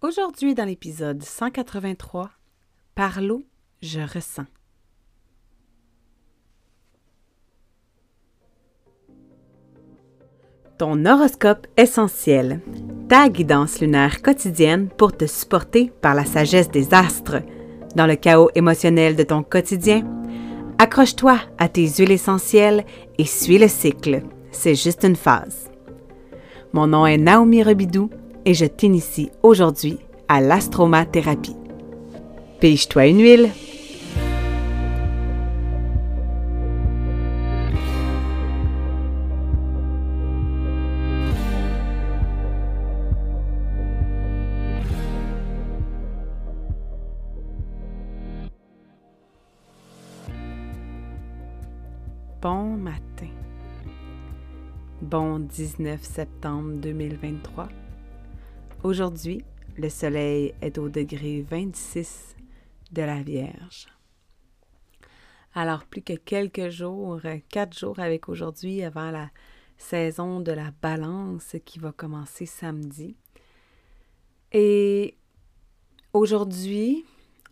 Aujourd'hui, dans l'épisode 183, Par l'eau, je ressens. Ton horoscope essentiel, ta guidance lunaire quotidienne pour te supporter par la sagesse des astres. Dans le chaos émotionnel de ton quotidien, accroche-toi à tes huiles essentielles et suis le cycle. C'est juste une phase. Mon nom est Naomi Rebidou et je t'initie aujourd'hui à l'astromathérapie. Pige-toi une huile. Bon matin. Bon 19 septembre 2023. Aujourd'hui, le soleil est au degré 26 de la Vierge. Alors, plus que quelques jours, quatre jours avec aujourd'hui avant la saison de la balance qui va commencer samedi. Et aujourd'hui,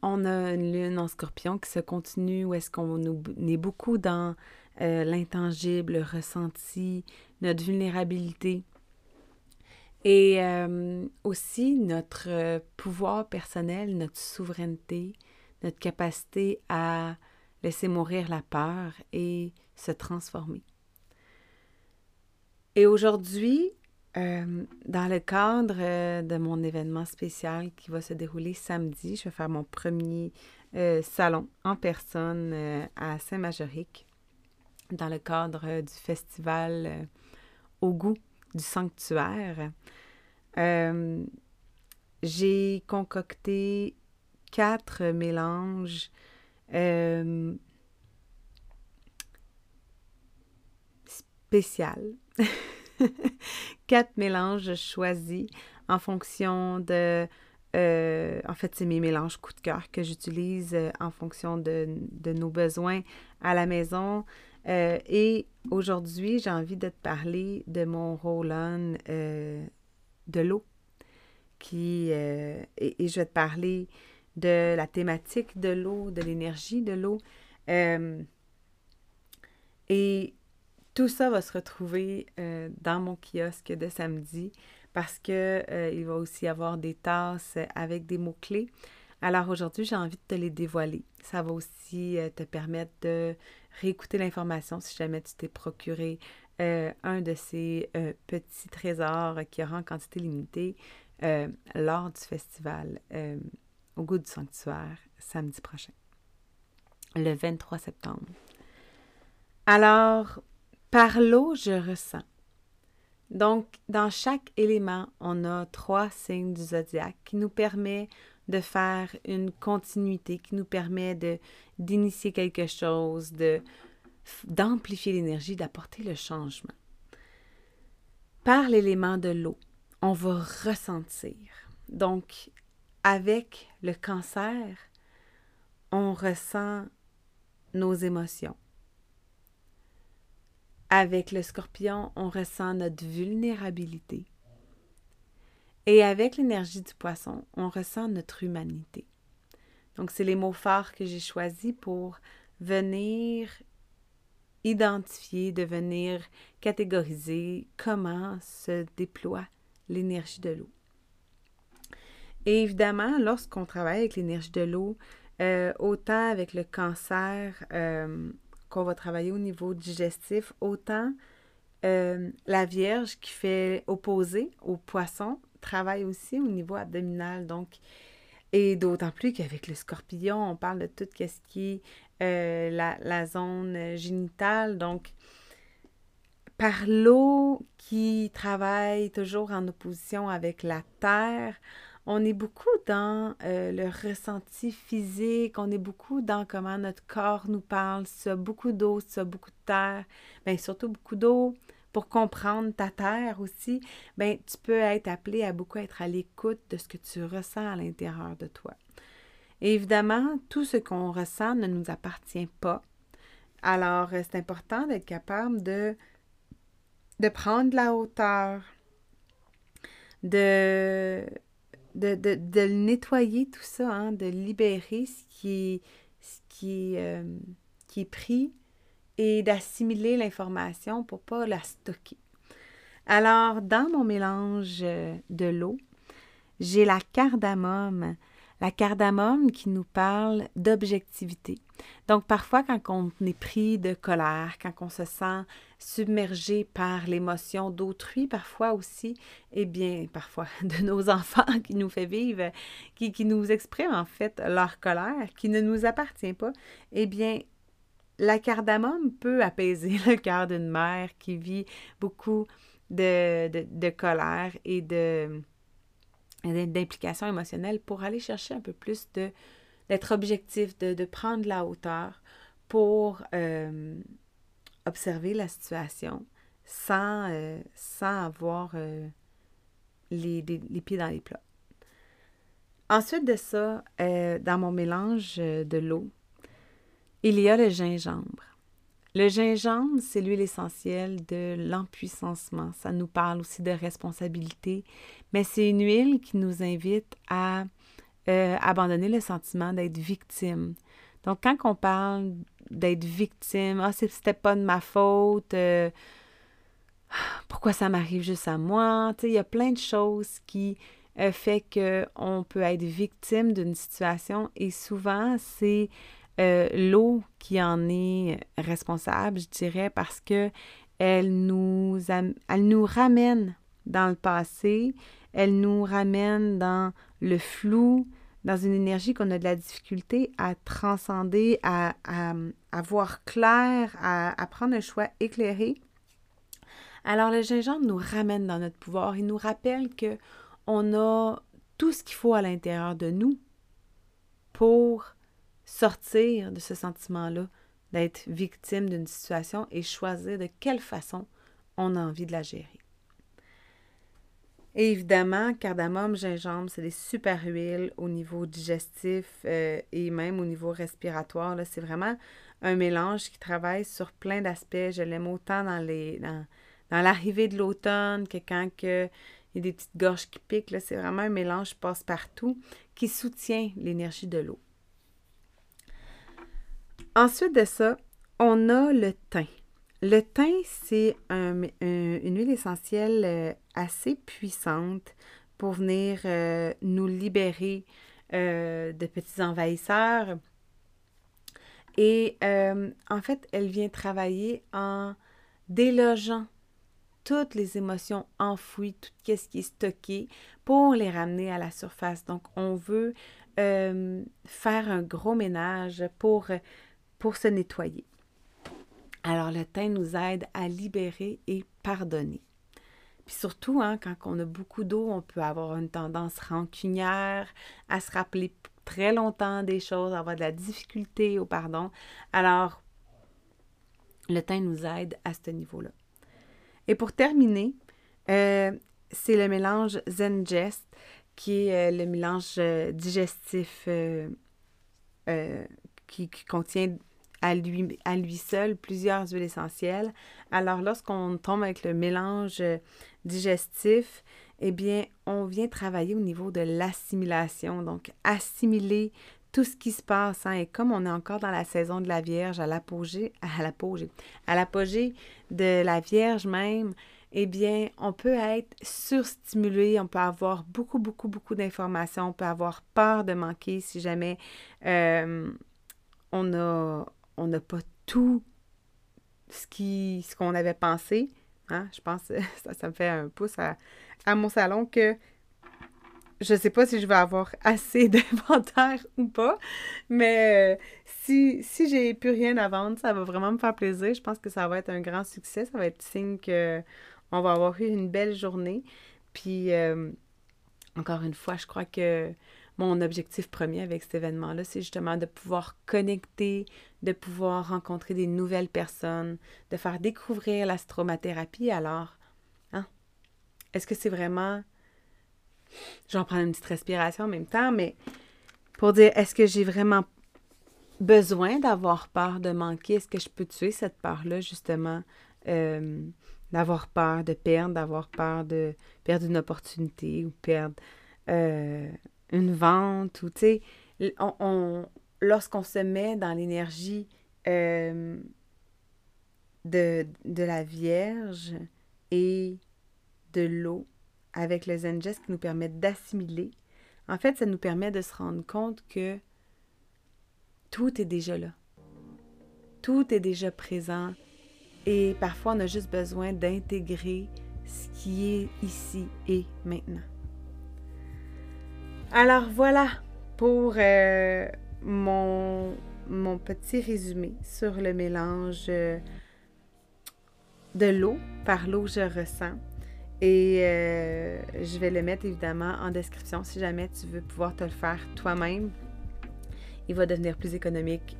on a une lune en scorpion qui se continue où est-ce qu'on est beaucoup dans euh, l'intangible, le ressenti, notre vulnérabilité et euh, aussi notre euh, pouvoir personnel, notre souveraineté, notre capacité à laisser mourir la peur et se transformer. Et aujourd'hui, dans le cadre de mon événement spécial qui va se dérouler samedi, je vais faire mon premier salon en personne à Saint-Majorique dans le cadre euh, du festival euh, au goût du sanctuaire. Euh, j'ai concocté quatre mélanges spéciaux. quatre mélanges choisis en fonction de en fait, c'est mes mélanges coup de cœur que j'utilise en fonction de, nos besoins à la maison. Euh, et aujourd'hui, j'ai envie de te parler de mon Roland euh, de l'eau. Qui, euh, et, je vais te parler de la thématique de l'eau, de l'énergie de l'eau. et tout ça va se retrouver dans mon kiosque de samedi parce qu'il il va aussi avoir des tasses avec des mots-clés. Alors aujourd'hui, j'ai envie de te les dévoiler. Ça va aussi te permettre de réécouter l'information si jamais tu t'es procuré euh, un de ces euh, petits trésors qui aura en quantité limitée euh, lors du festival au goût du sanctuaire samedi prochain, le 23 septembre. Alors, par l'eau, je ressens. Donc, dans chaque élément, on a trois signes du zodiaque qui nous permet de faire une continuité qui nous permet d'initier quelque chose, d'amplifier l'énergie, d'apporter le changement. Par l'élément de l'eau, on va ressentir. Donc, avec le cancer, on ressent nos émotions. Avec le scorpion, on ressent notre vulnérabilité. Et avec l'énergie du poisson, on ressent notre humanité. Donc, c'est les mots phares que j'ai choisis pour venir identifier, de venir catégoriser comment se déploie l'énergie de l'eau. Et évidemment, lorsqu'on travaille avec l'énergie de l'eau, euh, autant avec le cancer euh, qu'on va travailler au niveau digestif, autant euh, la Vierge qui fait opposer au poisson travaille aussi au niveau abdominal. Donc, et d'autant plus qu'avec le scorpion, on parle de tout ce qui est euh, la, zone génitale. Donc, par l'eau qui travaille toujours en opposition avec la terre, on est beaucoup dans euh, le ressenti physique, on est beaucoup dans comment notre corps nous parle. Si beaucoup d'eau, si beaucoup de terre, bien surtout beaucoup d'eau, pour comprendre ta terre aussi, ben tu peux être appelé à beaucoup être à l'écoute de ce que tu ressens à l'intérieur de toi. évidemment, tout ce qu'on ressent ne nous appartient pas. Alors, euh, c'est important d'être capable de, de prendre la hauteur, de, nettoyer tout ça, hein, de libérer ce qui est, ce qui euh, qui est pris et d'assimiler l'information pour pas la stocker. Alors, dans mon mélange de l'eau, j'ai la cardamome la cardamome qui nous parle d'objectivité. Donc parfois quand on est pris de colère, quand on se sent submergé par l'émotion d'autrui, parfois aussi, eh bien, parfois de nos enfants qui nous fait vivre, qui, qui nous expriment en fait leur colère, qui ne nous appartient pas, eh bien, la cardamome peut apaiser le cœur d'une mère qui vit beaucoup de, colère et de, d'implication émotionnelle pour aller chercher un peu plus de d'être objectif, de, prendre la hauteur pour euh, observer la situation sans, euh, avoir euh, les, les, pieds dans les plats. Ensuite de ça, dans mon mélange de l'eau, il y a le gingembre. Le gingembre, c'est l'huile essentielle de l'empuissancement. Ça nous parle aussi de responsabilité, mais c'est une huile qui nous invite à euh, abandonner le sentiment d'être victime. Donc, quand on parle d'être victime, ah, c'était pas de ma faute, euh, pourquoi ça m'arrive juste à moi? il y a plein de choses qui euh, fait qu'on peut être victime d'une situation et souvent, c'est euh, l'eau qui en est responsable, je dirais, parce que elle nous, elle nous ramène dans le passé, elle nous ramène dans le flou, dans une énergie qu'on a de la difficulté à transcender, à, à, voir clair, à, à, prendre un choix éclairé. Alors le gingembre nous ramène dans notre pouvoir, il nous rappelle que on a tout ce qu'il faut à l'intérieur de nous pour sortir de ce sentiment-là, d'être victime d'une situation et choisir de quelle façon on a envie de la gérer. Évidemment, cardamome, gingembre, c'est des super huiles au niveau digestif euh, et même au niveau respiratoire. C'est vraiment un mélange qui travaille sur plein d'aspects. Je l'aime autant dans l'arrivée de l'automne que quand il y a des petites gorges qui piquent. C'est vraiment un mélange passe-partout qui soutient l'énergie de l'eau. Ensuite de ça, on a le thym. Le thym, c'est une huile essentielle euh, assez puissante pour venir euh, nous libérer euh, de petits envahisseurs. Et en fait, elle vient travailler en délogeant toutes les émotions enfouies, tout ce qui est stocké, pour les ramener à la surface. Donc, on veut faire un gros ménage pour pour se nettoyer. Alors le thym nous aide à libérer et pardonner. Puis surtout, hein, quand on a beaucoup d'eau, on peut avoir une tendance rancunière, à se rappeler très longtemps des choses, avoir de la difficulté au pardon. Alors, le thym nous aide à ce niveau-là. Et pour terminer, euh, c'est le mélange Zengest, qui est euh, le mélange euh, digestif qui, contient à lui, à lui seul plusieurs huiles essentielles. Alors, lorsqu'on tombe avec le mélange digestif, eh bien, on vient travailler au niveau de l'assimilation. Donc, assimiler tout ce qui se passe. Hein. Et comme on est encore dans la saison de la Vierge, à l'apogée, à l'apogée, à l'apogée de la Vierge même, eh bien, on peut être surstimulé, on peut avoir beaucoup, beaucoup, beaucoup d'informations, on peut avoir peur de manquer si jamais euh, on n'a pas tout ce qu'on avait pensé. Hein? Je pense ça, ça me fait un pouce à, mon salon que je ne sais pas si je vais avoir assez d'inventaire ou pas, mais euh, si, si j'ai plus rien à vendre, ça va vraiment me faire plaisir. Je pense que ça va être un grand succès. Ça va être signe qu'on va avoir eu une belle journée. Puis, euh, encore une fois, je crois que mon objectif premier avec cet événement-là, c'est justement de pouvoir connecter, de pouvoir rencontrer des nouvelles personnes, de faire découvrir l'astromathérapie. Alors, hein, est-ce que c'est vraiment... J'en prends une petite respiration en même temps, mais pour dire, est-ce que j'ai vraiment besoin d'avoir peur de manquer? Est-ce que je peux tuer cette peur-là, justement, euh, d'avoir peur de perdre, d'avoir peur de perdre une opportunité ou perdre euh, une vente ou, tu sais, on, lorsqu'on se met dans l'énergie euh, de, de, la Vierge et de l'eau avec le Zen qui nous permet d'assimiler, en fait, ça nous permet de se rendre compte que tout est déjà là. Tout est déjà présent et parfois on a juste besoin d'intégrer ce qui est ici et maintenant. Alors voilà pour euh, mon, petit résumé sur le mélange euh, de l'eau par l'eau je ressens. Et euh, je vais le mettre évidemment en description si jamais tu veux pouvoir te le faire toi-même. Il va devenir plus économique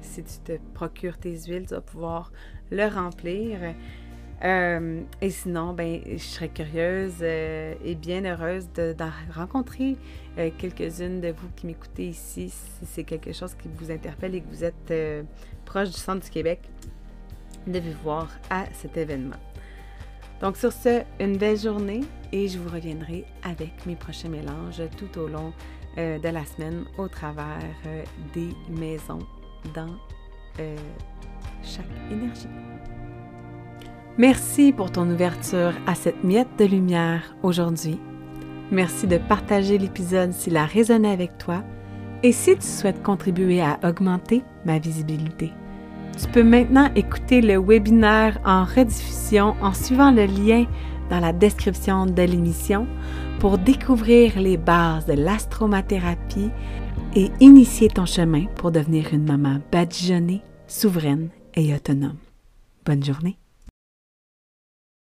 si tu te procures tes huiles, tu vas pouvoir le remplir. Euh, et sinon, ben, je serais curieuse euh, et bien heureuse d'en rencontrer euh, quelques-unes de vous qui m'écoutez ici, si c'est quelque chose qui vous interpelle et que vous êtes proche du centre du Québec, de vous voir à cet événement. Donc sur ce, une belle journée et je vous reviendrai avec mes prochains mélanges tout au long de la semaine au travers des maisons dans chaque énergie. Merci pour ton ouverture à cette miette de lumière aujourd'hui. Merci de partager l'épisode s'il a résonné avec toi et si tu souhaites contribuer à augmenter ma visibilité. Tu peux maintenant écouter le webinaire en rediffusion en suivant le lien dans la description de l'émission pour découvrir les bases de l'astromathérapie et initier ton chemin pour devenir une maman badigeonnée, souveraine et autonome. Bonne journée.